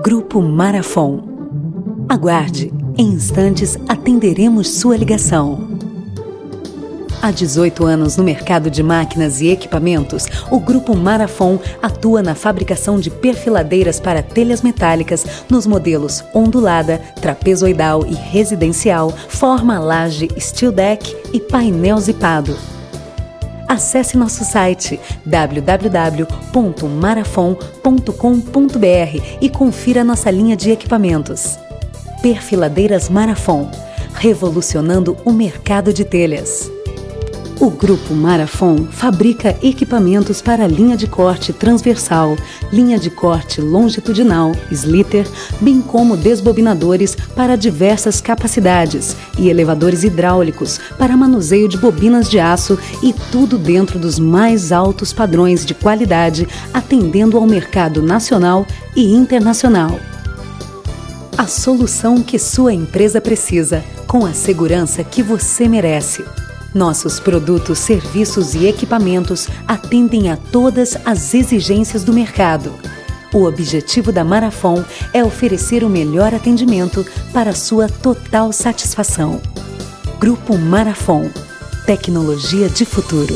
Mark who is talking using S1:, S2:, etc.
S1: Grupo Marafon. Aguarde, em instantes atenderemos sua ligação. Há 18 anos no mercado de máquinas e equipamentos, o Grupo Marafon atua na fabricação de perfiladeiras para telhas metálicas nos modelos ondulada, trapezoidal e residencial, forma laje steel deck e painel zipado. Acesse nosso site www.marafon.com.br e confira nossa linha de equipamentos. Perfiladeiras Marafon, revolucionando o mercado de telhas. O Grupo Marafon fabrica equipamentos para linha de corte transversal, linha de corte longitudinal, slitter, bem como desbobinadores para diversas capacidades e elevadores hidráulicos para manuseio de bobinas de aço e tudo dentro dos mais altos padrões de qualidade, atendendo ao mercado nacional e internacional. A solução que sua empresa precisa, com a segurança que você merece. Nossos produtos, serviços e equipamentos atendem a todas as exigências do mercado. O objetivo da Marafon é oferecer o melhor atendimento para sua total satisfação. Grupo Marafon Tecnologia de futuro.